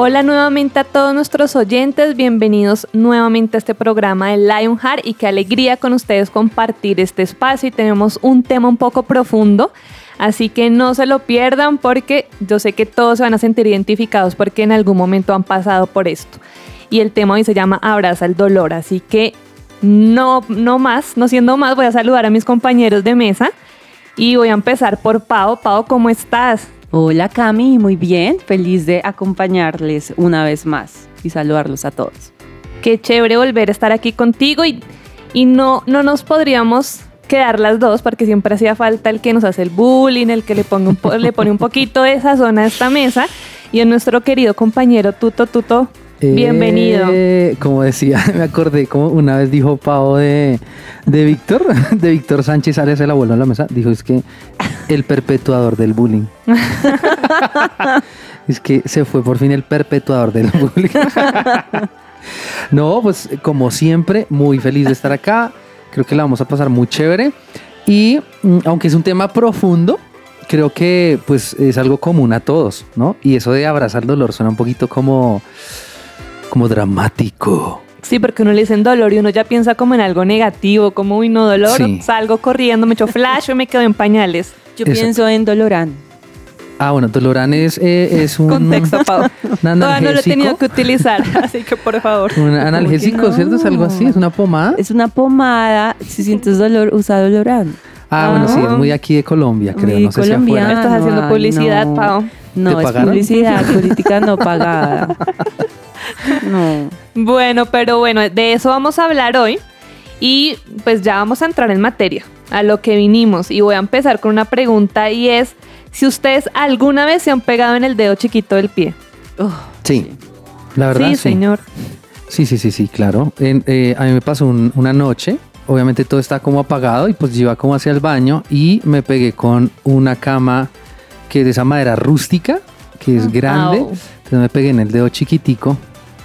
Hola nuevamente a todos nuestros oyentes, bienvenidos nuevamente a este programa de Lionheart y qué alegría con ustedes compartir este espacio y tenemos un tema un poco profundo, así que no se lo pierdan porque yo sé que todos se van a sentir identificados porque en algún momento han pasado por esto. Y el tema hoy se llama Abraza el dolor, así que no, no más, no siendo más, voy a saludar a mis compañeros de mesa y voy a empezar por Pau. Pau, ¿cómo estás? Hola Cami, muy bien, feliz de acompañarles una vez más y saludarlos a todos. Qué chévere volver a estar aquí contigo y, y no, no nos podríamos quedar las dos porque siempre hacía falta el que nos hace el bullying, el que le, un le pone un poquito de sazón a esta mesa y en nuestro querido compañero Tuto Tuto. Bienvenido. Eh, como decía, me acordé como una vez dijo Pau de, de Víctor, de Víctor Sánchez Arias, el abuelo en la mesa, dijo es que el perpetuador del bullying. es que se fue por fin el perpetuador del bullying. no, pues como siempre, muy feliz de estar acá. Creo que la vamos a pasar muy chévere. Y mm, aunque es un tema profundo, creo que pues es algo común a todos, ¿no? Y eso de abrazar el dolor suena un poquito como, como dramático. Sí, porque uno le dicen dolor y uno ya piensa como en algo negativo, como, uy, no, dolor, Sí. salgo corriendo, me echo flash o me quedo en pañales. Yo pienso en Dolorán. Ah, bueno, Dolorán es, eh, es un, Contexto, Pau. un Todavía no lo he tenido analgésico. que utilizar, así que por favor. Un analgésico, no? ¿cierto? Es algo así, es una pomada. Es una pomada, si sientes dolor, usa Dolorán. Ah, bueno, sí, Ah. es muy aquí de Colombia, creo, Muy no sé si afuera. Estás haciendo publicidad, no. Pau. No, ¿Te es publicidad política no pagada. No. Bueno, pero bueno, de eso vamos a hablar hoy y pues ya vamos a entrar en materia, a lo que vinimos y voy a empezar con una pregunta y es si ustedes alguna vez se han pegado en el dedo chiquito del pie. Uf, Sí, la verdad, sí, sí. señor. Sí, sí, sí, sí, claro. En- eh, a mí me pasó un- una noche, obviamente todo está como apagado y pues yo iba como hacia el baño y me pegué con una cama que es de esa madera rústica, que es grande. Au. Entonces me pegué en el dedo chiquitico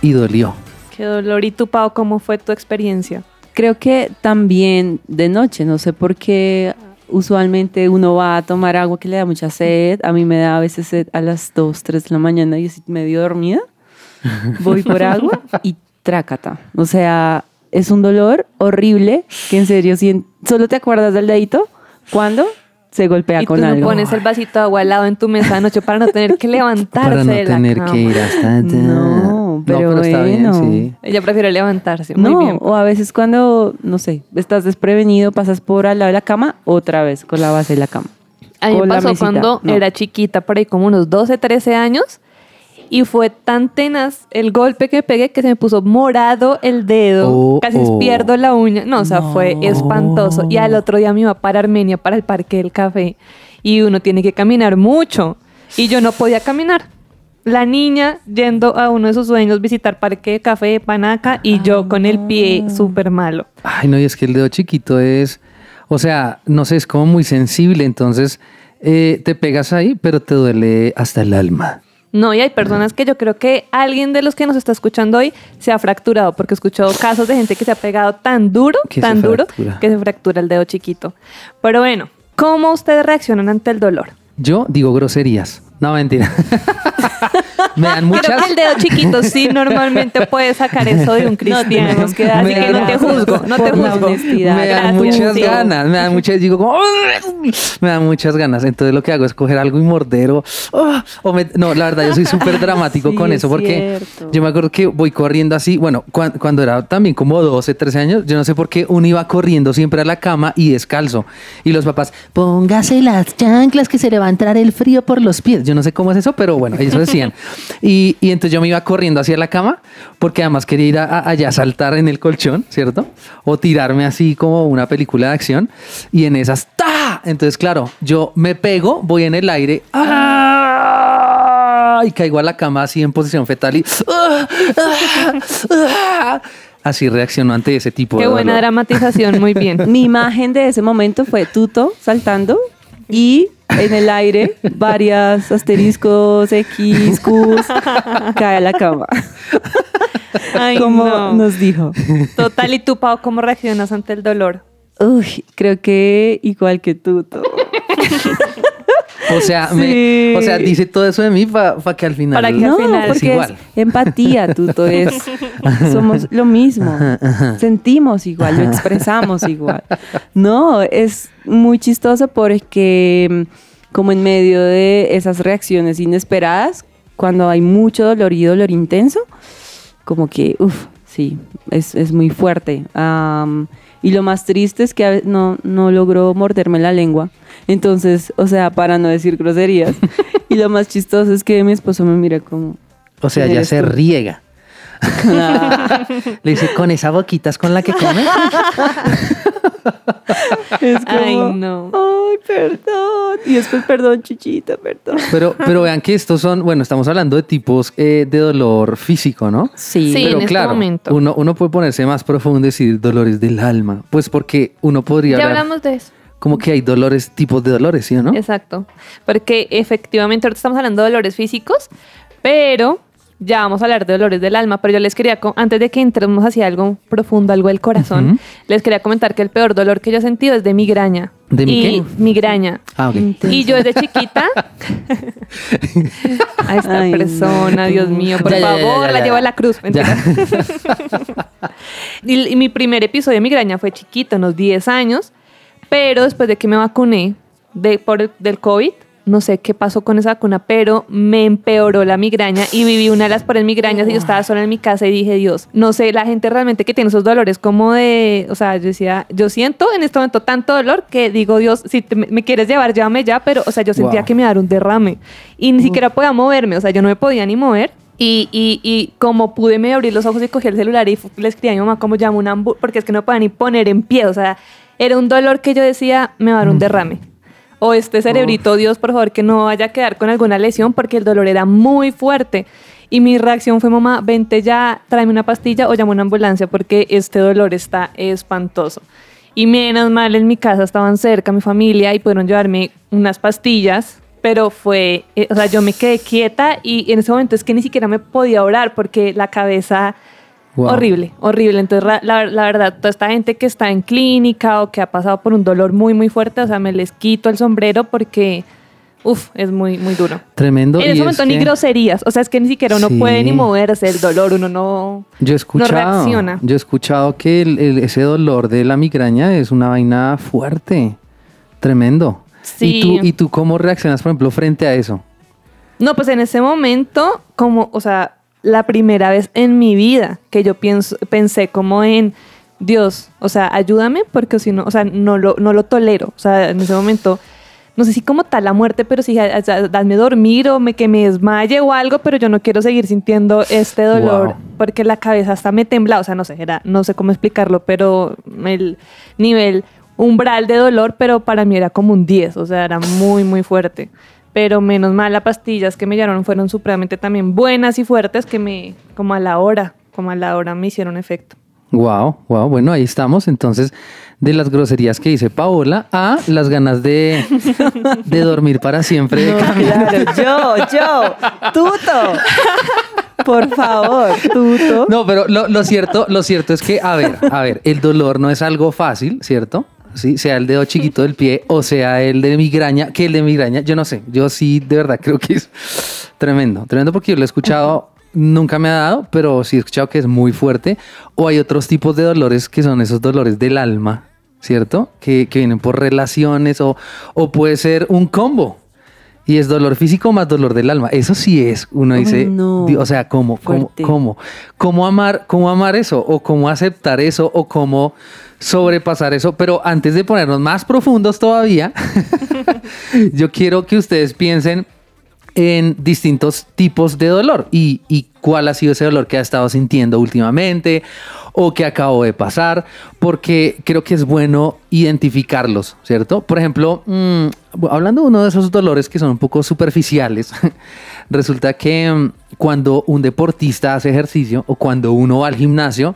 y dolió. Qué dolor. ¿Y tú, Pau, cómo fue tu experiencia? Creo que también de noche, no sé por qué usualmente uno va a tomar agua que le da mucha sed. A mí me da a veces sed a las 2, 3 de la mañana y estoy medio dormida. Voy por agua y trácata. O sea, es un dolor horrible que en serio sien- solo te acuerdas del dedito cuando se golpea y tú con no algo. pones el vasito de agua al lado en tu mesa de noche para no tener que levantarse Para no de la tener cama. que ir hasta allá. No, pero está bien, bueno. sí. Ella prefiere levantarse. Muy No, bien. o a veces cuando, no sé, estás desprevenido, pasas por al lado de la cama, otra vez con la base de la cama. A mí me pasó cuando no. era chiquita, por ahí como unos 12, 13 años. Y fue tan tenaz el golpe que pegué que se me puso morado el dedo. Oh, casi oh. pierdo la uña. No, o sea, fue espantoso. Y al otro día me iba para Armenia, para el Parque del Café. Y uno tiene que caminar mucho. Y yo no podía caminar. La niña yendo a uno de sus sueños visitar Parque del Café, Panaca, y yo con el pie súper malo. Ay, no, y es que el dedo chiquito es, o sea, no sé, es como muy sensible, entonces eh, te pegas ahí, pero te duele hasta el alma. No, y hay personas que yo creo que alguien de los que nos está escuchando hoy se ha fracturado, porque he escuchado casos de gente que se ha pegado tan duro, tan duro, que se fractura el dedo chiquito. Pero bueno, ¿cómo ustedes reaccionan ante el dolor? Yo digo groserías. No, mentira. Me dan Creo muchas. que el dedo chiquito sí normalmente puede sacar eso de un cristiano. tenemos que Así que no te juzgo, no te juzgo. me dan Gracias, muchas sí. ganas, me dan muchas, digo como, me dan muchas ganas. Entonces lo que hago es coger algo y morder o, ah, o me- no, la verdad yo soy súper dramático Sí, con es eso porque cierto. yo me acuerdo que voy corriendo así, bueno, cuan- cuando era también como 12, 13 años, yo no sé por qué uno iba corriendo siempre a la cama y descalzo. Y los papás, póngase las chanclas que se le va a entrar el frío por los pies. Yo no sé cómo es eso, pero bueno, eso decían. Y, y entonces yo me iba corriendo hacia la cama porque además quería ir a- a- allá a saltar en el colchón, ¿cierto? O tirarme así como una película de acción. Y en esas, ¡ta! Entonces, claro, yo me pego, voy en el aire, ¡ah! y caigo a la cama así en posición fetal y ¡ah! ¡ah! ¡ah! así reacciono ante ese tipo Qué de buena dolor. dramatización, muy bien. Mi imagen de ese momento fue Tuto saltando y en el aire varias asteriscos, X, Qs, cae a la cama. Ay, como no. nos dijo. Total, ¿y tú, Pau, cómo reaccionas ante el dolor? Uy, creo que igual que Tuto. O sea, me- o sea, dice todo eso de mí para que al final Para que al No, final- porque es igual. es empatía, Tuto, es somos lo mismo, sentimos igual, lo expresamos igual. No, es muy chistoso porque mm, como en medio de esas reacciones inesperadas, cuando hay mucho dolor y dolor intenso, como que, uff, sí, es, es muy fuerte. Am, y lo más triste es que no, no logró morderme la lengua. Entonces, o sea, para no decir groserías. y lo más chistoso es que mi esposo me mira como... O sea, ¿Quién ya se tú? riega. Le dice, con esa boquita es con la que come. Es como, Ay, no. Ay, perdón. Y después, perdón, chuchita, perdón. Pero, pero vean que estos son, bueno, estamos hablando de tipos eh, de dolor físico, ¿no? Sí. Sí. pero en este claro, momento. Uno, uno puede ponerse más profundo y decir dolores del alma. Pues porque uno podría Ya hablar hablamos de eso. como que hay dolores, tipos de dolores, ¿sí o no? Exacto. Porque efectivamente ahorita estamos hablando de dolores físicos, pero ya vamos a hablar de dolores del alma. Pero yo les quería, antes de que entremos hacia algo profundo, algo del corazón, les quería comentar que el peor dolor que yo he sentido es de migraña. ¿De mi y qué? Migraña. Ah, ok. Y yo desde chiquita. a esta Ay, persona, no. Dios mío, por Ya, ya, ya, favor, ya, la llevo a la cruz. Y, y mi primer episodio de migraña fue chiquito, unos 10 años, pero después de que me vacuné de, por el- del COVID, no sé qué pasó con esa vacuna, pero me empeoró la migraña y viví una de las peores migrañas y yo estaba sola en mi casa y dije, Dios, no sé, la gente realmente que tiene esos dolores como de, o sea, yo decía, yo siento en este momento tanto dolor que digo, Dios, si te- me quieres llevar, llévame ya, pero, o sea, yo sentía Wow. que me iba a dar un derrame y ni siquiera podía moverme, o sea, yo no me podía ni mover. Y, y, y como pude me abrir los ojos y cogí el celular y le escribí a mi mamá como llamo una ambulancia, porque es que no me podía ni poner en pie, o sea, era un dolor que yo decía, me va a dar un derrame. O este cerebrito, Dios, por favor, que no vaya a quedar con alguna lesión porque el dolor era muy fuerte. Y mi reacción fue, mamá, vente ya, tráeme una pastilla o llamo una ambulancia porque este dolor está espantoso. Y menos mal en mi casa estaban cerca mi familia y pudieron llevarme unas pastillas, pero fue, eh, o sea, yo me quedé quieta y en ese momento es que ni siquiera me podía orar porque la cabeza Wow. Horrible, horrible. Entonces, la, la verdad, toda esta gente que está en clínica o que ha pasado por un dolor muy, muy fuerte, o sea, me les quito el sombrero porque, uff, es muy, muy duro. Tremendo. en y ese es momento ni que groserías, o sea, es que ni siquiera uno Sí. puede ni moverse, el dolor, uno no, Yo he escuchado, reacciona. yo he escuchado que el- el- ese dolor de la migraña es una vaina fuerte, tremendo. Sí. ¿Y tú, ¿Y tú cómo reaccionas, por ejemplo, frente a eso? No, pues en ese momento, como, o sea, la primera vez en mi vida que yo pienso, pensé como en Dios, o sea, ayúdame porque si no, o sea, no lo, no lo tolero. O sea, en ese momento, no sé si como tal la muerte, pero sí, o sea, dame dormir o me, que me desmaye o algo, pero yo no quiero seguir sintiendo este dolor Wow. porque la cabeza hasta me tembla, o sea, no sé, era, no sé cómo explicarlo, pero el nivel umbral de dolor, pero para mí era como un 10, o sea, era muy, muy fuerte. Pero menos mal, las pastillas que me llevaron fueron supremamente también buenas y fuertes que me, como a la hora, como a la hora me hicieron efecto. Wow, wow, bueno, ahí estamos. Entonces, de las groserías que dice Paola a las ganas de, de dormir para siempre. No, claro, yo, yo, Tuto. Por favor, Tuto. No, pero lo, lo cierto, lo cierto es que, a ver, a ver, el dolor no es algo fácil, ¿cierto? Sí, sea el dedo chiquito del pie o sea el de migraña, que el de migraña, yo no sé, yo sí de verdad creo que es tremendo, tremendo porque yo lo he escuchado, nunca me ha dado, pero sí he escuchado que es muy fuerte. O hay otros tipos de dolores que son esos dolores del alma, ¿cierto? Que, que vienen por relaciones o, o puede ser un combo. Y es dolor físico más dolor del alma. Eso sí es, uno dice, no. O sea, ¿cómo, cómo, Fuerte. cómo, cómo amar, cómo amar eso, o cómo aceptar eso, o cómo sobrepasar eso. Pero antes de ponernos más profundos todavía, yo quiero que ustedes piensen en distintos tipos de dolor y, y cuál ha sido ese dolor que ha estado sintiendo últimamente o que acabó de pasar, porque creo que es bueno identificarlos, ¿cierto? Por ejemplo, mm, hablando de uno de esos dolores que son un poco superficiales, resulta que mm, cuando un deportista hace ejercicio o cuando uno va al gimnasio,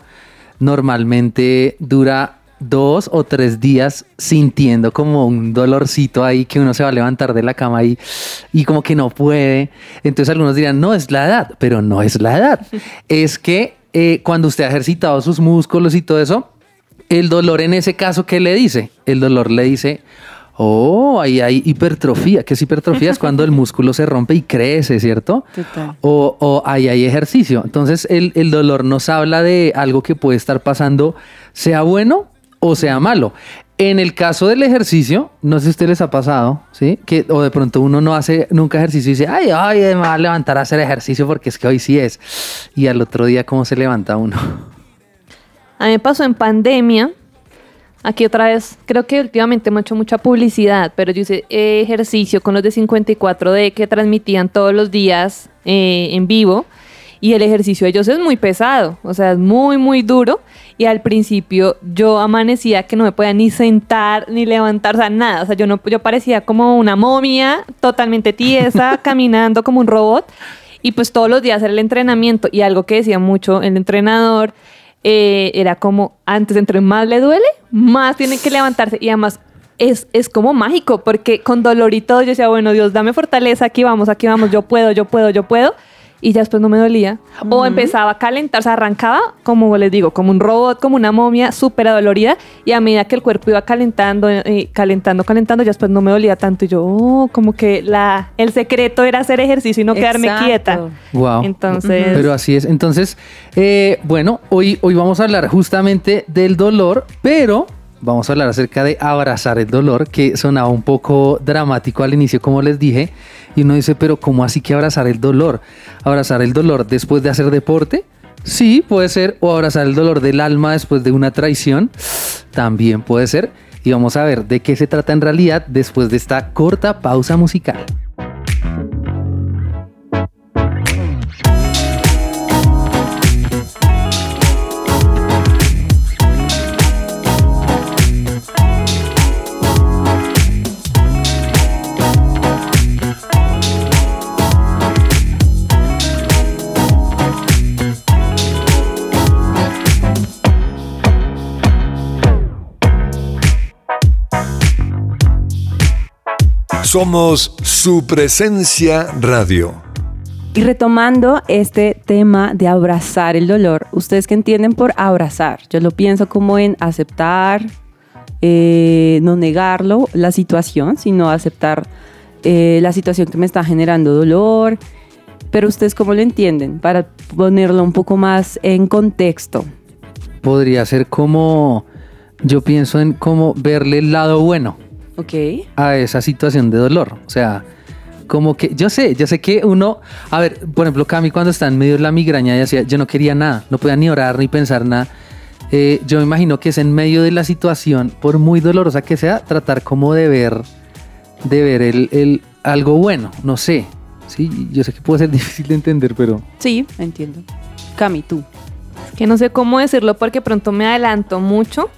normalmente dura dos o tres días sintiendo como un dolorcito ahí que uno se va a levantar de la cama y, y como que no puede. Entonces algunos dirán, no es la edad, pero no es la edad. es que eh, cuando usted ha ejercitado sus músculos y todo eso, el dolor en ese caso, ¿qué le dice? El dolor le dice, oh, ahí hay hipertrofía. ¿Qué es hipertrofía? es cuando el músculo se rompe y crece, ¿cierto? Total. O, o ahí hay ejercicio. Entonces el, el dolor nos habla de algo que puede estar pasando, sea bueno o sea malo. En el caso del ejercicio, no sé si a ustedes les ha pasado, ¿sí? Que, o de pronto uno no hace nunca ejercicio y dice, ay, ay, me va a levantar a hacer ejercicio porque es que hoy sí es. Y al otro día, ¿cómo se levanta uno? A mí me pasó en pandemia. Aquí otra vez, creo que últimamente hemos hecho mucha publicidad, pero yo hice eh, ejercicio con los de 54D que transmitían todos los días eh, en vivo. Y el ejercicio de ellos es muy pesado, o sea, es muy, muy duro. Y al principio yo amanecía que no me podía ni sentar, ni levantar, o sea, nada. O sea, yo, no, yo parecía como una momia, totalmente tiesa, caminando como un robot. Y pues todos los días era el entrenamiento. Y algo que decía mucho el entrenador eh, era como, antes, entre más le duele, más tiene que levantarse. Y además es, es como mágico, porque con dolor y todo yo decía, bueno, Dios, dame fortaleza, aquí vamos, aquí vamos, yo puedo, yo puedo, yo puedo y ya después no me dolía. O empezaba a calentar, o sea, arrancaba, como les digo, como un robot, como una momia súper dolorida. Y a medida que el cuerpo iba calentando, eh, calentando, calentando, ya después no me dolía tanto. Y yo, oh, como que la, el secreto era hacer ejercicio y no quedarme Exacto. quieta. Wow. Entonces, Pero así es. Entonces, eh, bueno, hoy, hoy vamos a hablar justamente del dolor, pero vamos a hablar acerca de abrazar el dolor, que sonaba un poco dramático al inicio, como les dije. Y uno dice, pero ¿cómo así que abrazar el dolor? ¿Abrazar el dolor después de hacer deporte? Sí, puede ser. O abrazar el dolor del alma después de una traición. También puede ser. Y vamos a ver de qué se trata en realidad después de esta corta pausa musical. Somos su presencia radio. Y retomando este tema de abrazar el dolor, ¿ustedes qué entienden por abrazar? Yo lo pienso como en aceptar, eh, no negarlo, la situación, sino aceptar eh, la situación que me está generando dolor. Pero ustedes cómo lo entienden? Para ponerlo un poco más en contexto. Podría ser como, yo pienso en cómo verle el lado bueno. ¿Ok? a esa situación de dolor. O sea, como que yo sé, yo sé que uno, a ver, por ejemplo, Cami cuando está en medio de la migraña y decía, yo no quería nada, no podía ni orar ni pensar nada. Eh, yo me imagino que es en medio de la situación, por muy dolorosa que sea, tratar como de ver, de ver el, el algo bueno, no sé. Sí, yo sé que puede ser difícil de entender, pero Sí, entiendo. Cami, tú. que no sé cómo decirlo porque pronto me adelanto mucho,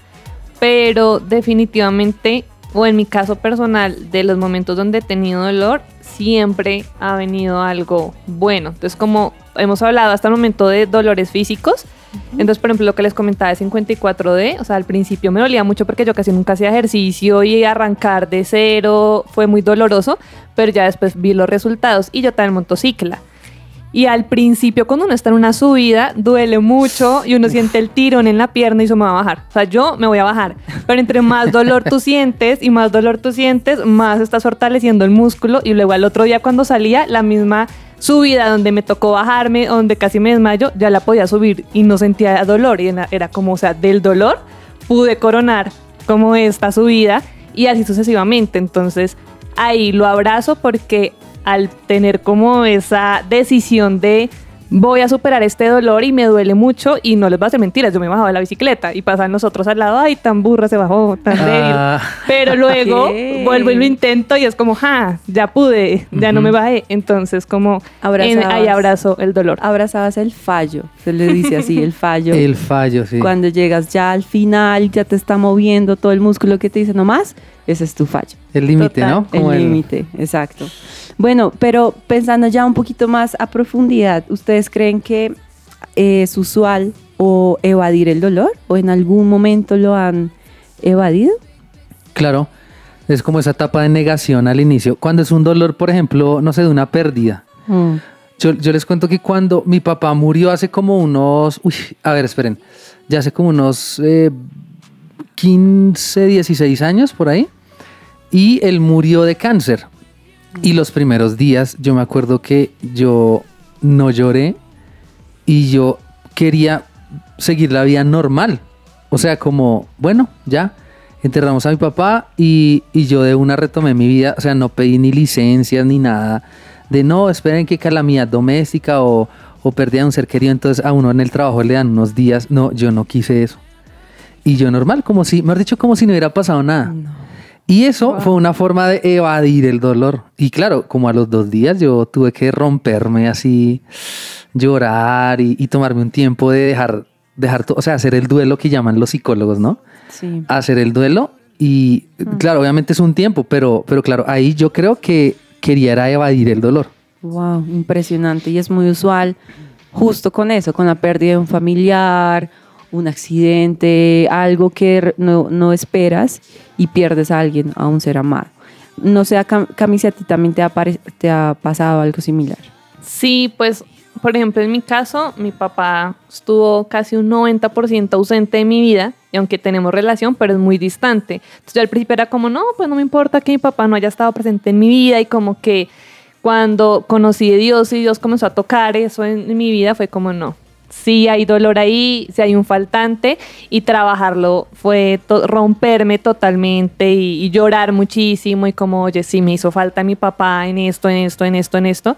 pero definitivamente, o en mi caso personal, de los momentos donde he tenido dolor, siempre ha venido algo bueno. Entonces, como hemos hablado hasta el momento de dolores físicos, entonces, por ejemplo, lo que les comentaba de 54D, o sea, al principio me dolía mucho porque yo casi nunca hacía ejercicio y arrancar de cero fue muy doloroso, pero ya después vi los resultados y yo en motocicla. Y al principio, cuando uno está en una subida, duele mucho y uno siente el tirón en la pierna y eso me va a bajar. O sea, yo me voy a bajar. Pero entre más dolor tú sientes y más dolor tú sientes, más estás fortaleciendo el músculo. Y luego al otro día, cuando salía, la misma subida donde me tocó bajarme, donde casi me desmayo, ya la podía subir y no sentía dolor. Y era era como, o sea, del dolor pude coronar como esta subida y así sucesivamente. Entonces, ahí lo abrazo porque al tener como esa decisión de voy a superar este dolor y me duele mucho y no les voy a hacer mentiras, yo me bajaba de la bicicleta y pasan nosotros al lado, ay, tan burra se bajó, tan débil. Ah. Pero luego vuelvo y lo intento y es como, ja, ya pude, ya no me bajé. Entonces como en- ahí abrazo el dolor. Abrazabas el fallo, se le dice así, el fallo. El fallo, sí. Cuando llegas ya al final, ya te está moviendo todo el músculo que te dice nomás, ese es tu fallo. El límite, ¿no? Como el límite, exacto. Bueno, pero pensando ya un poquito más a profundidad, ¿ustedes creen que es usual o evadir el dolor? ¿O en algún momento lo han evadido? Claro, es como esa etapa de negación al inicio. Cuando es un dolor, por ejemplo, no sé, de una pérdida. Mm. Yo, yo les cuento que cuando mi papá murió hace como unos, uy, a ver, esperen, ya hace como unos eh, 15, 16 años por ahí, y él murió de cáncer. Y los primeros días yo me acuerdo que yo no lloré y yo quería seguir la vida normal. O sea, como, bueno, ya, enterramos a mi papá y, y yo de una retomé mi vida. O sea, no pedí ni licencias ni nada. De no, esperen que calamidad doméstica o, o pérdida de un ser querido. Entonces a uno en el trabajo le dan unos días. No, yo no quise eso. Y yo normal, como si, me has dicho, como si no hubiera pasado nada. Y eso fue una forma de evadir el dolor. Y claro, como a los dos días yo tuve que romperme así, llorar y, y tomarme un tiempo de dejar, dejar, o sea, hacer el duelo que llaman los psicólogos, ¿no? Sí. Hacer el duelo y claro, obviamente es un tiempo, pero, pero claro, ahí yo creo que quería era evadir el dolor. Wow, impresionante. Y es muy usual justo con eso, con la pérdida de un familiar, un accidente, algo que no, no esperas y pierdes a alguien, a un ser amado. No sé, Cami, si a ti también te ha, te ha pasado algo similar. Sí, pues, por ejemplo, en mi caso, mi papá estuvo casi un 90% ausente de mi vida, y aunque tenemos relación, pero es muy distante. Entonces yo al principio era como, no, pues no me importa que mi papá no haya estado presente en mi vida, y como que cuando conocí a Dios y Dios comenzó a tocar eso en mi vida, fue como, no. Sí hay dolor ahí, sí hay un faltante y trabajarlo fue romperme totalmente y, y llorar muchísimo y como, oye, sí me hizo falta mi papá en esto, en esto, en esto, en esto.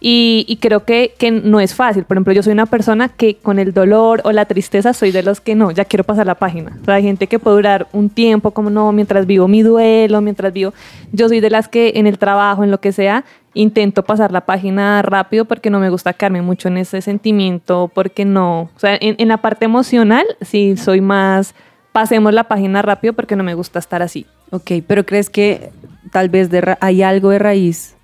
Y, y creo que, que no es fácil. Por ejemplo, yo soy una persona que con el dolor o la tristeza soy de los que no, ya quiero pasar la página. O sea, hay gente que puede durar un tiempo, como no, mientras vivo mi duelo, mientras vivo. Yo soy de las que en el trabajo, en lo que sea, intento pasar la página rápido porque no me gusta quedarme mucho en ese sentimiento, porque no. O sea, en, en la parte emocional, sí soy más. Pasemos la página rápido porque no me gusta estar así. Ok, pero ¿crees que tal vez de hay algo de raíz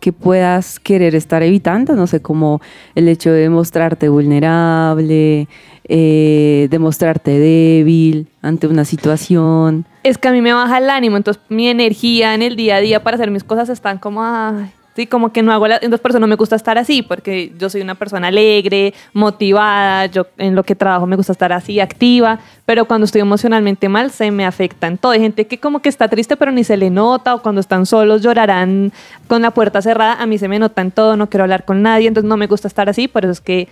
que puedas querer estar evitando? No sé, como el hecho de mostrarte vulnerable, eh, de mostrarte débil ante una situación. es que a mí me baja el ánimo, entonces mi energía en el día a día para hacer mis cosas están como, sí, como que no hago, la, entonces por eso no me gusta estar así, porque yo soy una persona alegre, motivada, yo en lo que trabajo me gusta estar así, activa, pero cuando estoy emocionalmente mal se me afecta en todo. Hay gente que como que está triste pero ni se le nota, o cuando están solos llorarán con la puerta cerrada, a mí se me nota en todo, no quiero hablar con nadie, entonces no me gusta estar así, por eso es que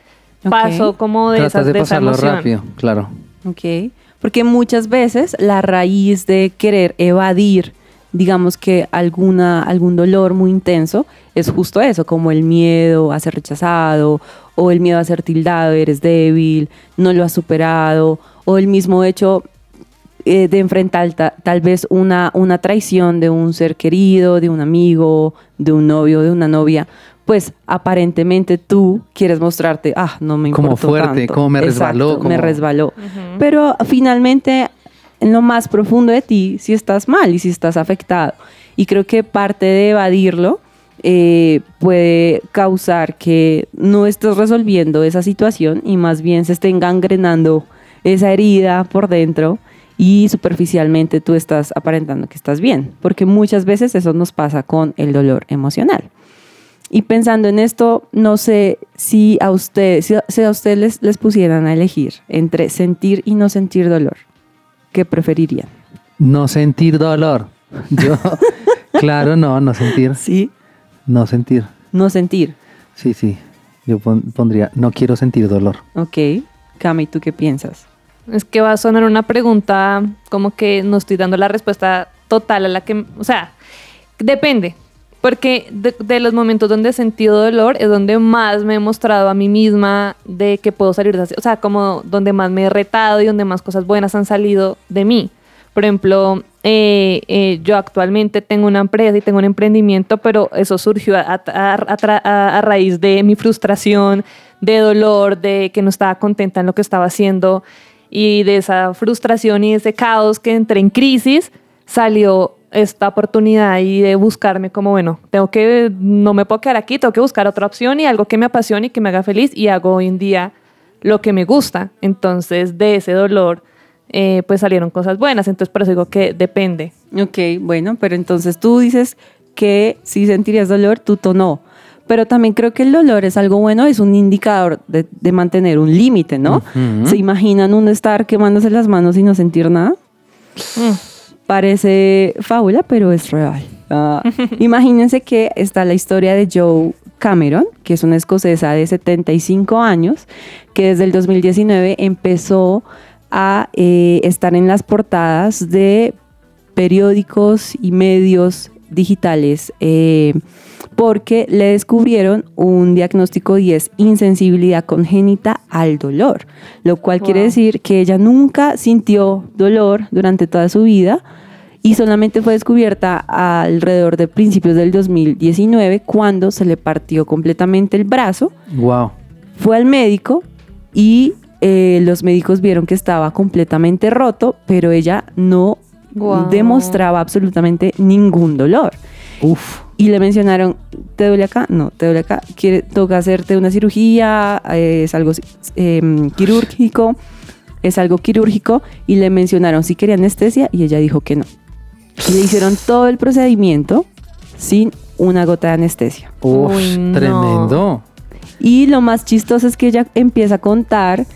paso como de, Tratas esas, de de esa pasarlo emoción. rápido, claro. Ok. Porque muchas veces la raíz de querer evadir, digamos que alguna, algún dolor muy intenso, es justo eso, como el miedo a ser rechazado, o el miedo a ser tildado, eres débil, no lo has superado, o el mismo hecho eh, de enfrentar ta- tal vez una, una traición de un ser querido, de un amigo, de un novio, de una novia, pues aparentemente tú quieres mostrarte, ah, no me Como importó fuerte, tanto. como me resbaló, Exacto, me como- resbaló. Pero finalmente, en lo más profundo de ti, si estás mal y si estás afectado. Y creo que parte de evadirlo eh, puede causar que no estés resolviendo esa situación y más bien se esté engangrenando esa herida por dentro y superficialmente tú estás aparentando que estás bien, porque muchas veces eso nos pasa con el dolor emocional. Y pensando en esto, no sé si a usted, si a, si a ustedes les, les pusieran a elegir entre sentir y no sentir dolor, ¿qué preferirían? No sentir dolor. Yo, claro, no, no sentir. Sí. No sentir. No sentir. Sí, sí. Yo pon- pondría, no quiero sentir dolor. Ok. Cami, ¿tú qué piensas? Es que va a sonar una pregunta como que no estoy dando la respuesta total a la que, o sea, depende. Porque de, los momentos donde he sentido dolor es donde más me he mostrado a mí misma de que puedo salir de así. O sea, como donde más me he retado y donde más cosas buenas han salido de mí. Por ejemplo, eh, eh, yo actualmente tengo una empresa y tengo un emprendimiento, pero eso surgió a- a raíz de mi frustración, de dolor, de que no estaba contenta en lo que estaba haciendo y de esa frustración y ese caos que entré en crisis, salió esta oportunidad y de buscarme como, bueno, tengo que, no me puedo quedar aquí, tengo que buscar otra opción y algo que me apasione y que me haga feliz y hago hoy en día lo que me gusta. Entonces, de ese dolor, eh, pues salieron cosas buenas. Entonces, por eso digo que depende. Ok, bueno, pero entonces tú dices que si sentirías dolor, tú to- no. Pero también creo que el dolor es algo bueno, es un indicador de, de mantener un límite, ¿no? ¿Se imaginan uno estar quemándose las manos y no sentir nada? Parece fábula, pero es real. Ah, imagínense que está la historia de Joe Cameron, que es una escocesa de 75 años, que desde el 2019 empezó a eh, estar en las portadas de periódicos y medios digitales eh, porque le descubrieron un diagnóstico y es insensibilidad congénita al dolor, lo cual quiere decir que ella nunca sintió dolor durante toda su vida y solamente fue descubierta alrededor de principios del 2019 cuando se le partió completamente el brazo Wow. fue al médico y eh, los médicos vieron que estaba completamente roto, pero ella no demostraba absolutamente ningún dolor. Uf. Y le mencionaron, ¿te duele acá? No, ¿te duele acá? ¿Quiere, ¿Toca hacerte una cirugía? ¿Es algo eh, quirúrgico? ¿Es algo quirúrgico? Y le mencionaron si quería anestesia y ella dijo que no. Y le hicieron todo el procedimiento sin una gota de anestesia. Uf, Uy, no. tremendo. Y lo más chistoso es que ella empieza a contar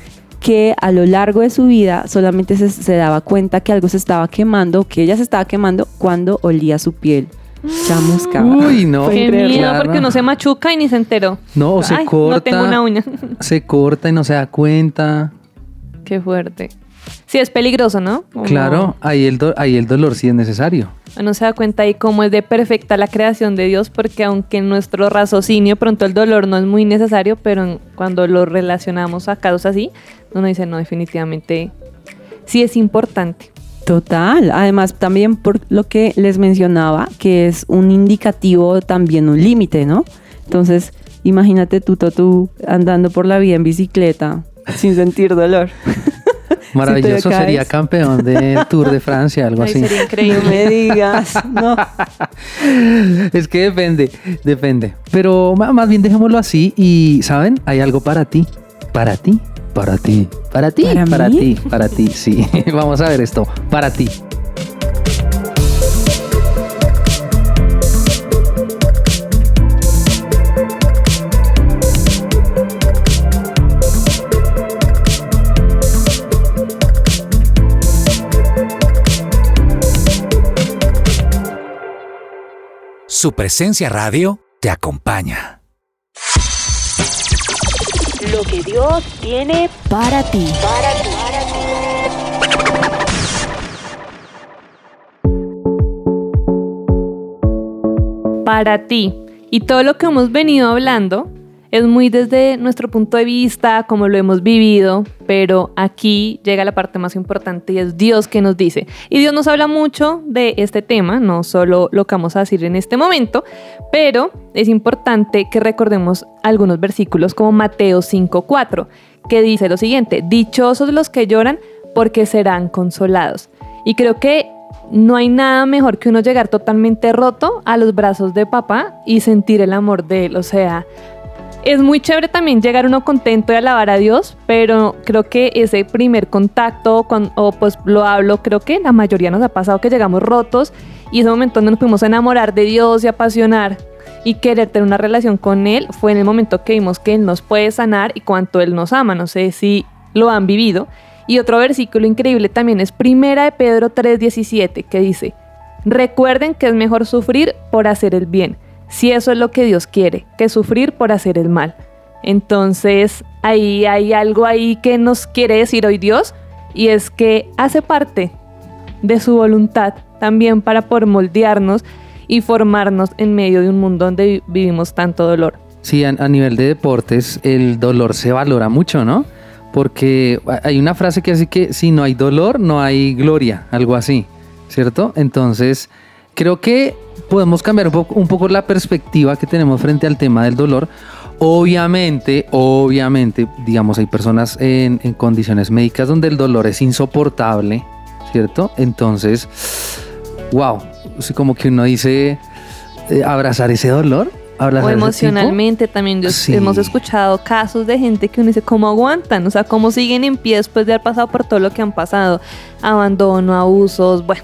que a lo largo de su vida solamente se, se daba cuenta que algo se estaba quemando, que ella se estaba quemando cuando olía su piel chamuscada. Uy, no. Qué miedo, Claro. porque no se machuca y ni se enteró. No, o se Ay, corta. No tengo una uña. Se corta y no se da cuenta. Qué fuerte. Sí, es peligroso, ¿no? Como Claro, ahí el, do- ahí el dolor sí es necesario. Uno se da cuenta ahí cómo es de perfecta la creación de Dios, porque aunque en nuestro raciocinio pronto el dolor no es muy necesario, pero cuando lo relacionamos a casos así, uno dice, no, definitivamente sí es importante. Total. Además, también por lo que les mencionaba, que es un indicativo, también un límite, ¿no? Entonces, imagínate tú, tú andando por la vía en bicicleta sin sentir dolor. Maravilloso, sería campeón del Tour de Francia, algo Ay, así. sería No increíble. me digas, no. Es que depende, depende. Pero más bien dejémoslo así y, ¿saben? Hay algo para ti, para ti, para ti, para ti, ¿Para ti, para ti, sí. Vamos a ver esto, para ti. Su presencia radio te acompaña. Lo que Dios tiene para ti. para ti. Y todo lo que hemos venido hablando es muy desde nuestro punto de vista, como lo hemos vivido, pero aquí llega la parte más importante y es Dios que nos dice. Y Dios nos habla mucho de este tema, no solo lo que vamos a decir en este momento, pero es importante que recordemos algunos versículos como Mateo 5.4, que dice lo siguiente, dichosos los que lloran porque serán consolados. Y creo que no hay nada mejor que uno llegar totalmente roto a los brazos de papá y sentir el amor de él. O sea, es muy chévere también llegar uno contento y alabar a Dios, pero creo que ese primer contacto, con, o pues lo hablo, creo que la mayoría nos ha pasado que llegamos rotos y ese momento donde nos pudimos enamorar de Dios y apasionar y querer tener una relación con Él fue en el momento que vimos que Él nos puede sanar y cuánto Él nos ama. No sé si lo han vivido. Y otro versículo increíble también es Primera de Pedro 3:17 que dice, recuerden que es mejor sufrir por hacer el bien, si eso es lo que Dios quiere, que sufrir por hacer el mal. Entonces ahí hay algo ahí que nos quiere decir hoy Dios y es que hace parte de su voluntad también para poder moldearnos y formarnos en medio de un mundo donde vi- vivimos tanto dolor. Sí, a, a nivel de deportes, el dolor se valora mucho, ¿no? Porque hay una frase que dice que si no hay dolor, no hay gloria, algo así, ¿cierto? Entonces, creo que podemos cambiar un poco, un poco la perspectiva que tenemos frente al tema del dolor. Obviamente, obviamente, digamos, hay personas en, en condiciones médicas donde el dolor es insoportable, ¿cierto? Entonces, wow, como que uno dice, eh, abrazar ese dolor. O emocionalmente también yo- Sí. hemos escuchado casos de gente que uno dice cómo aguantan, o sea, cómo siguen en pie después de haber pasado por todo lo que han pasado, abandono, abusos, bueno,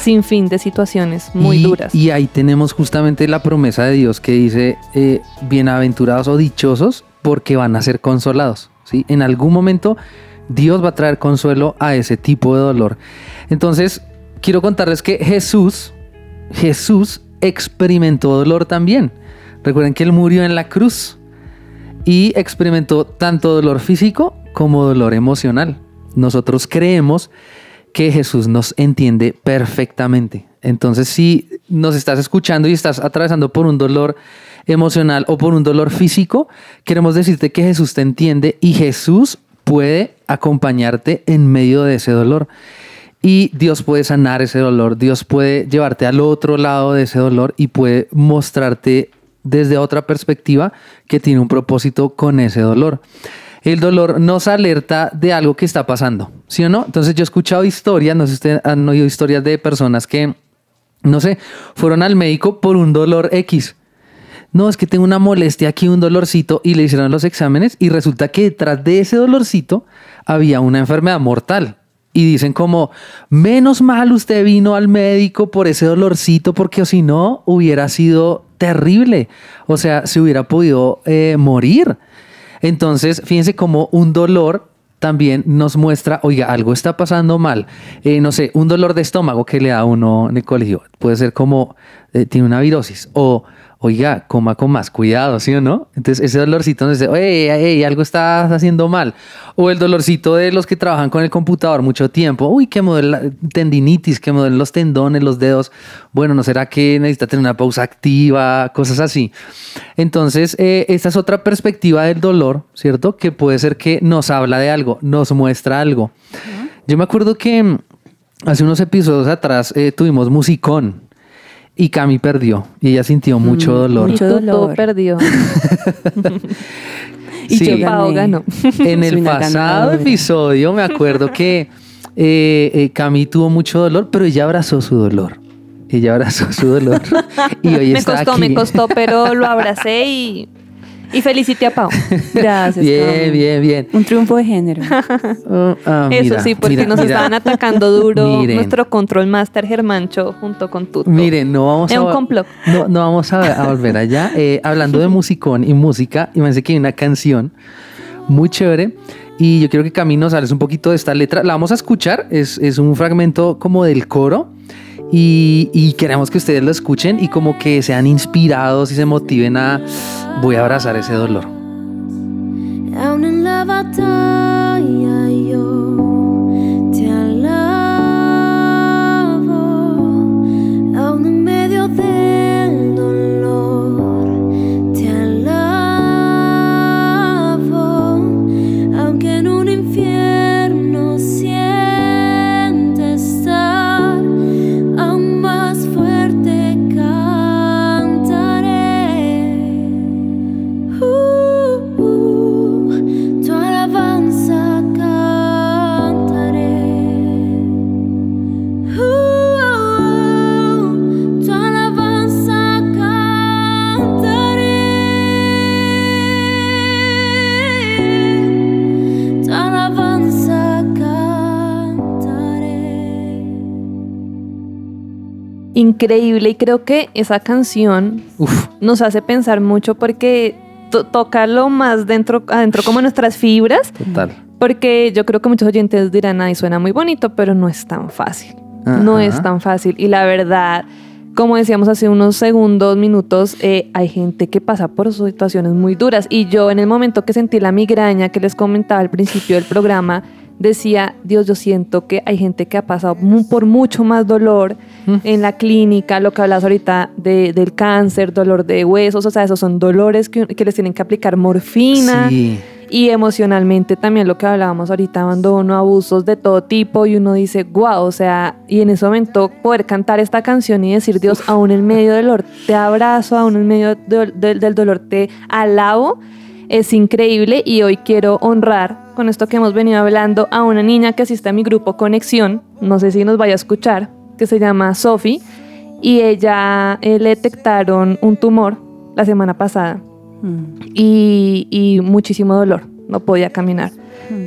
sin fin de situaciones muy y, duras. Y ahí tenemos justamente la promesa de Dios que dice, eh, bienaventurados o dichosos porque van a ser consolados. ¿sí? En algún momento Dios va a traer consuelo a ese tipo de dolor. Entonces, quiero contarles que Jesús, Jesús experimentó dolor también. Recuerden que Él murió en la cruz y experimentó tanto dolor físico como dolor emocional. Nosotros creemos que Jesús nos entiende perfectamente. Entonces, si nos estás escuchando y estás atravesando por un dolor emocional o por un dolor físico, queremos decirte que Jesús te entiende y Jesús puede acompañarte en medio de ese dolor. Y Dios puede sanar ese dolor, Dios puede llevarte al otro lado de ese dolor y puede mostrarte desde otra perspectiva que tiene un propósito con ese dolor. El dolor nos alerta de algo que está pasando, ¿sí o no? Entonces yo he escuchado historias, no sé si ustedes han oído historias de personas que, no sé, fueron al médico por un dolor X. No, es que tengo una molestia aquí, un dolorcito, y le hicieron los exámenes y resulta que detrás de ese dolorcito había una enfermedad mortal. Y dicen como, menos mal usted vino al médico por ese dolorcito, porque si no hubiera sido terrible. O sea, se hubiera podido eh, morir. Entonces, fíjense como un dolor también nos muestra, oiga, algo está pasando mal. Eh, no sé, un dolor de estómago que le da uno en. Puede ser como, eh, tiene una virosis. O, oiga, coma con más cuidado, ¿sí o no? Entonces, ese dolorcito nos dice, oye, algo está haciendo mal. O el dolorcito de los que trabajan con el computador mucho tiempo. Uy, que modela tendinitis, que modelen los tendones, los dedos. Bueno, ¿no será que necesita tener una pausa activa? Cosas así. Entonces, eh, esta es otra perspectiva del dolor, ¿cierto? Que puede ser que nos habla de algo, nos muestra algo. Yo me acuerdo que mm, hace unos episodios atrás eh, tuvimos musicón y Cami perdió y ella sintió mucho dolor. mucho dolor. perdió. Y Sí. yo ganó. En el pasado episodio me acuerdo que eh, eh, Cami tuvo mucho dolor, pero ella abrazó su dolor. Ella abrazó su dolor. y hoy me está costó, aquí. me costó, pero lo abracé y, y felicité a Pau. Gracias. Bien, bien, bien. Un triunfo de género. Oh, ah, Eso mira, sí, porque mira, nos mira. estaban atacando duro Miren. nuestro control master Germancho junto con Tuto. Miren, no vamos Es a un complot. No, no vamos a, a volver allá. Eh, hablando de musicón y música, imagínense que hay una canción muy chévere. Y yo quiero que Camino sales un poquito de esta letra. La vamos a escuchar. Es, es un fragmento como del coro. Y, queremos que ustedes lo escuchen y como que sean inspirados y se motiven a voy a abrazar ese dolor. Increíble y creo que esa canción Uf, nos hace pensar mucho porque to- toca lo más dentro, adentro como nuestras fibras, total. porque yo creo que muchos oyentes dirán, ay, suena muy bonito, pero no es tan fácil. No es tan fácil. Y la verdad, como decíamos hace unos segundos, minutos, eh, hay gente que pasa por situaciones muy duras. Y yo en el momento que sentí la migraña que les comentaba al principio del programa, decía, Dios, yo siento que hay gente que ha pasado por mucho más dolor Mm. en la clínica, lo que hablas ahorita de- del cáncer, dolor de huesos, o sea, esos son dolores que, que les tienen que aplicar morfina. Sí. Y emocionalmente también lo que hablábamos ahorita, abandono, abusos de todo tipo, y uno dice, wow, o sea, y en ese momento poder cantar esta canción y decir, Dios, aún en medio del dolor te abrazo, aún en medio del- del- del dolor te alabo, es increíble y hoy quiero honrar con esto que hemos venido hablando a una niña que asiste a mi grupo Conexión, no sé si nos vaya a escuchar, que se llama Sophie, y ella eh, le detectaron un tumor la semana pasada Mm. y, y muchísimo dolor. No podía caminar.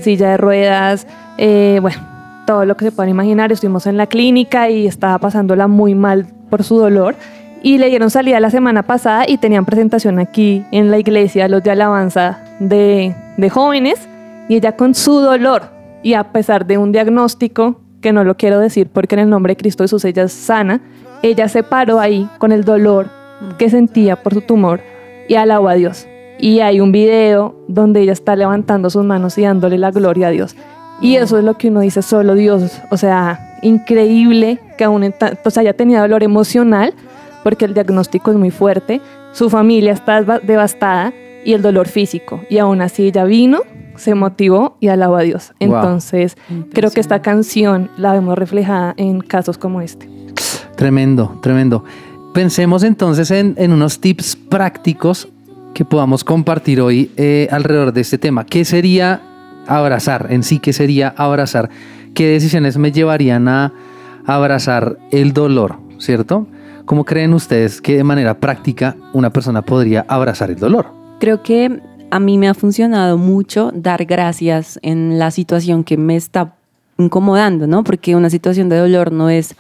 Silla de ruedas, eh, bueno, todo lo que se puedan imaginar. Estuvimos en la clínica y estaba pasándola muy mal por su dolor. Y le dieron salida la semana pasada y tenían presentación aquí en la iglesia, los de alabanza de, de jóvenes. Y ella con su dolor y a pesar de un diagnóstico, que no lo quiero decir porque en el nombre de Cristo Jesús ella es sana, ella se paró ahí con el dolor que sentía por su tumor y alabó a Dios. Y hay un video donde ella está levantando sus manos y dándole la gloria a Dios. Y eso es lo que uno dice, solo Dios. O sea, increíble que aún ta- pues haya tenido dolor emocional, porque el diagnóstico es muy fuerte. Su familia está deva- devastada y el dolor físico. Y aún así ella vino, se motivó y alabó a Dios. Wow. Entonces, creo que esta canción la vemos reflejada en casos como este. Tremendo, tremendo. Pensemos entonces en, en unos tips prácticos que podamos compartir hoy eh, alrededor de este tema. ¿Qué sería abrazar en sí? ¿Qué sería abrazar? ¿Qué decisiones me llevarían a abrazar el dolor? ¿Cierto? ¿Cómo creen ustedes que de manera práctica una persona podría abrazar el dolor? Creo que a mí me ha funcionado mucho dar gracias en la situación que me está incomodando, ¿no? Porque una situación de dolor no es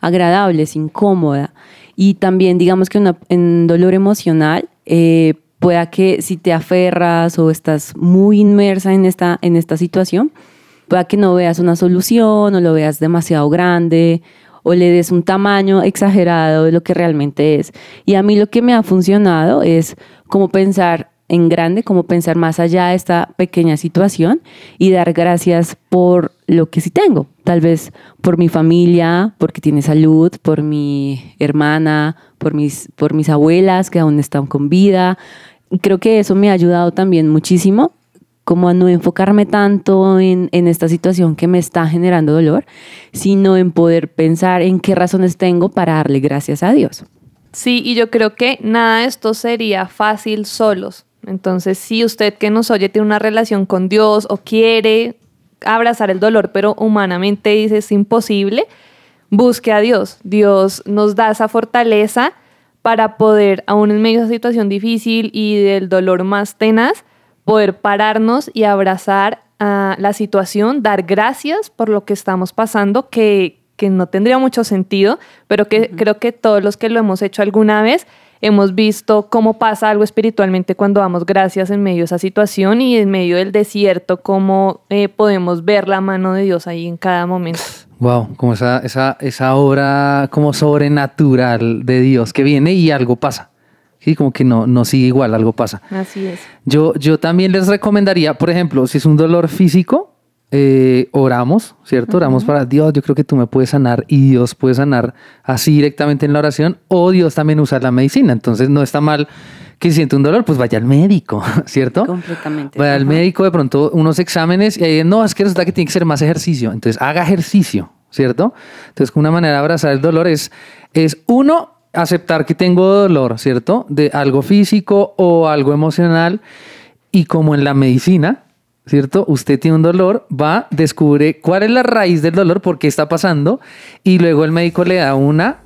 agradable, es incómoda. Y también, digamos que una, en dolor emocional, eh, pueda que si te aferras o estás muy inmersa en esta, en esta situación, pueda que no veas una solución o lo veas demasiado grande o le des un tamaño exagerado de lo que realmente es. Y a mí lo que me ha funcionado es como pensar en grande, como pensar más allá de esta pequeña situación y dar gracias por lo que sí tengo. Tal vez por mi familia, porque tiene salud, por mi hermana, por mis, por mis abuelas que aún están con vida. Y creo que eso me ha ayudado también muchísimo como a no enfocarme tanto en, en esta situación que me está generando dolor, sino en poder pensar en qué razones tengo para darle gracias a Dios. Sí, y yo creo que nada de esto sería fácil solos. Entonces, si usted que nos oye tiene una relación con Dios o quiere abrazar el dolor, pero humanamente dice es imposible, busque a Dios. Dios nos da esa fortaleza para poder, aún en medio de esa situación difícil y del dolor más tenaz, poder pararnos y abrazar a la situación, dar gracias por lo que estamos pasando, que, que no tendría mucho sentido, pero que creo que todos los que lo hemos hecho alguna vez hemos visto cómo pasa algo espiritualmente cuando damos gracias en medio de esa situación y en medio del desierto, cómo eh, podemos ver la mano de Dios ahí en cada momento. Wow, como esa, esa, esa obra como sobrenatural de Dios que viene y algo pasa. Sí, como que no, no sigue igual, algo pasa. Así es. Yo, yo también les recomendaría, por ejemplo, si es un dolor físico, eh, oramos, ¿cierto? Oramos para Dios, yo creo que tú me puedes sanar y Dios puede sanar así directamente en la oración o Dios también usa la medicina. Entonces no está mal que si siente un dolor, pues vaya al médico, ¿cierto? Completamente. Vaya al médico, de pronto unos exámenes y ahí no, es que resulta que tiene que ser más ejercicio. Entonces haga ejercicio, ¿cierto? Entonces una manera de abrazar el dolor es, es uno, aceptar que tengo dolor, ¿cierto? De algo físico o algo emocional y como en la medicina, ¿cierto? Usted tiene un dolor, va, descubre cuál es la raíz del dolor, por qué está pasando y luego el médico le da una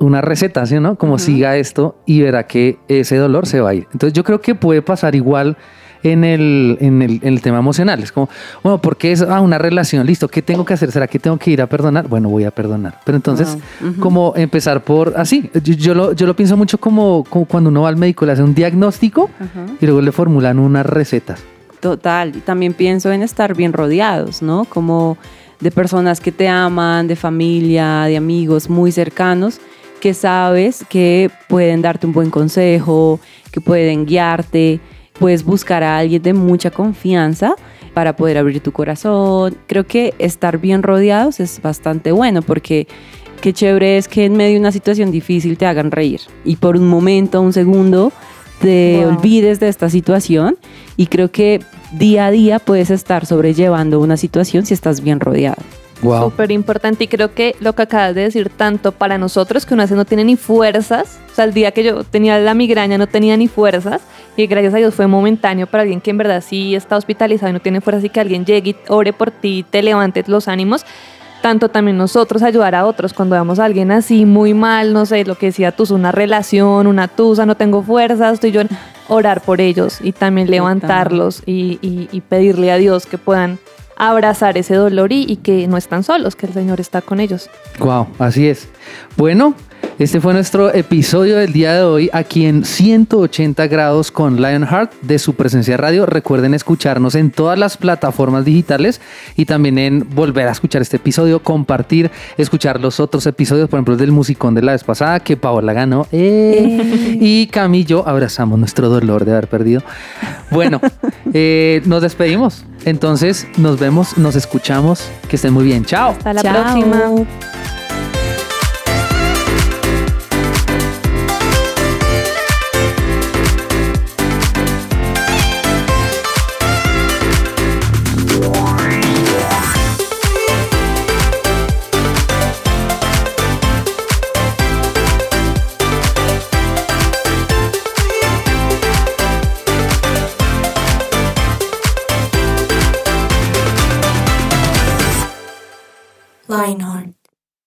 una receta, ¿sí no? Como siga esto y verá que ese dolor se va a ir. Entonces yo creo que puede pasar igual en el, en el, en el tema emocional. Es como, bueno, porque es ah, una relación? Listo, ¿qué tengo que hacer? ¿Será que tengo que ir a perdonar? Bueno, voy a perdonar. Pero entonces, como empezar por así, yo, yo lo, yo lo pienso mucho como, como cuando uno va al médico, le hace un diagnóstico y luego le formulan unas recetas. Total. Y también pienso en estar bien rodeados, ¿no? Como de personas que te aman, de familia, de amigos muy cercanos, que sabes que pueden darte un buen consejo, que pueden guiarte. Puedes buscar a alguien de mucha confianza para poder abrir tu corazón. Creo que estar bien rodeados es bastante bueno porque qué chévere es que en medio de una situación difícil te hagan reír y por un momento, un segundo, te Wow. olvides de esta situación y creo que día a día puedes estar sobrellevando una situación si estás bien rodeado. Wow. Súper importante y creo que lo que acabas de decir tanto para nosotros que uno a veces no tiene ni fuerzas, o sea, el día que yo tenía la migraña no tenía ni fuerzas y gracias a Dios fue momentáneo para alguien que en verdad sí está hospitalizado y no tiene fuerzas y que alguien llegue y ore por ti y te levante los ánimos. Tanto también nosotros ayudar a otros cuando vemos a alguien así muy mal, no sé, lo que decía tú, una relación, una tusa, no tengo fuerzas, estoy yo en orar por ellos y también levantarlos y, y- y pedirle a Dios que puedan abrazar ese dolor y, y que no están solos, que el Señor está con ellos. Wow, así es. Bueno, este fue nuestro episodio del día de hoy aquí en 180 grados con Lionheart de su presencia radio. Recuerden escucharnos en todas las plataformas digitales y también en volver a escuchar este episodio, compartir, escuchar los otros episodios, por ejemplo, el del musicón de la vez pasada que Paola ganó. Eh, Y Cami y yo abrazamos nuestro dolor de haber perdido. Bueno, eh, nos despedimos. Entonces, nos vemos, nos escuchamos. Que estén muy bien. Chao. Hasta la Chao. próxima.